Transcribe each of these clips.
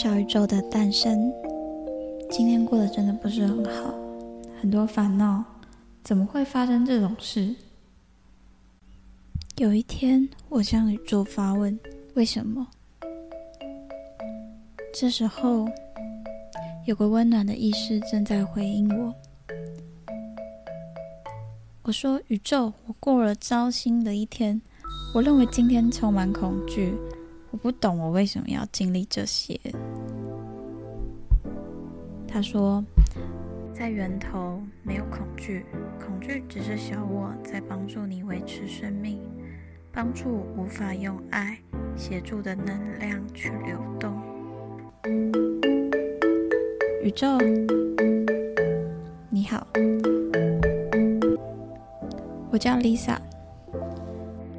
小宇宙的诞生。今天过得真的不是很好，很多烦恼。怎么会发生这种事？有一天，我向宇宙发问：为什么？这时候，有个温暖的意识正在回应我。我说：“宇宙，我过了糟心的一天。我认为今天充满恐惧。我不懂我为什么要经历这些。”他说：“在源头没有恐惧，恐惧只是小我在帮助你维持生命，帮助无法用爱协助的能量去流动。”宇宙，你好，我叫 Lisa。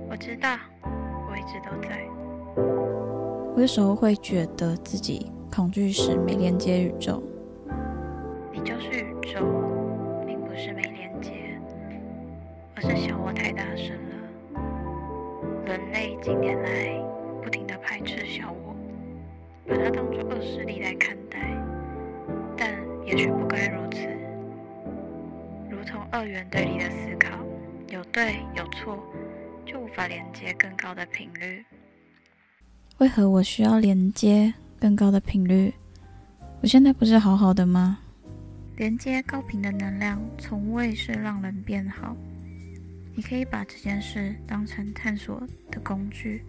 我知道，我一直都在。我有时候会觉得自己恐惧时没连接宇宙。你就是宇宙，并不是没连接，而是小我太大声了。人类近年来不停的排斥小我，把它当作恶势力来看待。但也许不该如此，如同二元对立的思考，有对有错，就无法连接更高的频率。为何我需要连接更高的频率？我现在不是好好的吗？连接高频的能量，从未是让人变好。你可以把这件事当成探索的工具。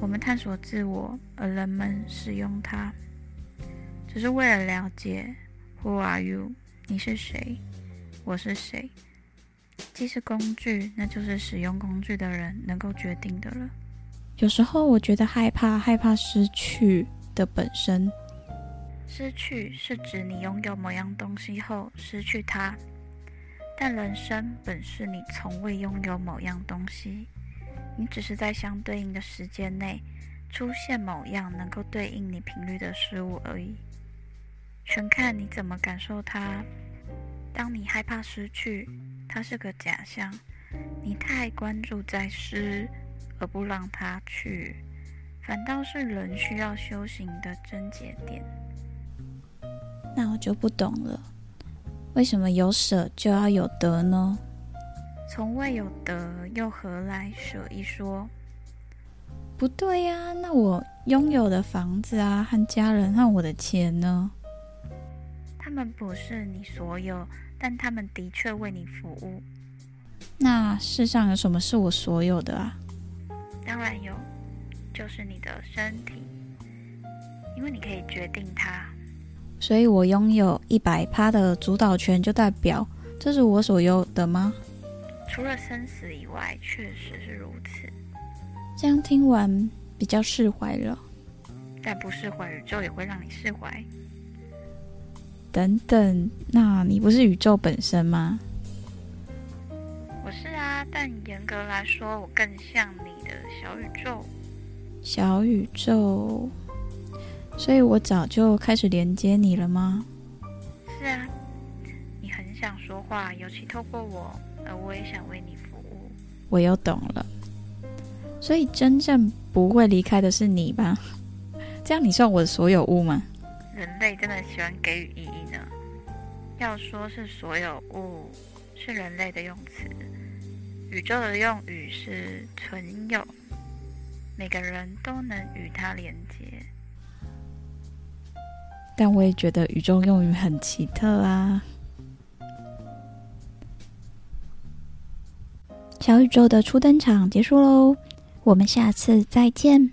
我们探索自我，而人们使用它。只是为了了解 Who are you？你是谁？我是谁？既是工具，那就是使用工具的人能够决定的了。有时候我觉得害怕，害怕失去的本身。失去是指你拥有某样东西后失去它，但人生本是你从未拥有某样东西，你只是在相对应的时间内出现某样能够对应你频率的事物而已。全看你怎么感受它。当你害怕失去，它是个假象。你太关注在失，而不让它去，反倒是人需要修行的症结点。那我就不懂了，为什么有舍就要有得呢？从未有得，又何来舍一说？不对呀，那我拥有的房子啊，和家人，和我的钱呢？他们不是你所有，但他们的确为你服务。那世上有什么是我所有的啊？是你的身体，因为你可以决定它。所以我拥有一百趴的主导权，就代表这是我所有的吗？除了生死以外，确实是如此。这样听完比较释怀了。但不释怀，宇宙也会让你释怀。等等，那你不是宇宙本身吗？我是啊，但严格来说，我更像你的小宇宙。小宇宙，所以我早就开始连接你了吗？是啊，你很想说话，尤其透过我，而我也想为你服务。我又懂了，所以真正不会离开的是你吧？这样你算我的所有物吗？人类真的喜欢给予意义呢。要说是所有物，是人类的用词；宇宙的用语是存有。每个人都能与它连接。但我也觉得宇宙用语很奇特啊。小宇宙的初登场结束喽，我们下次再见。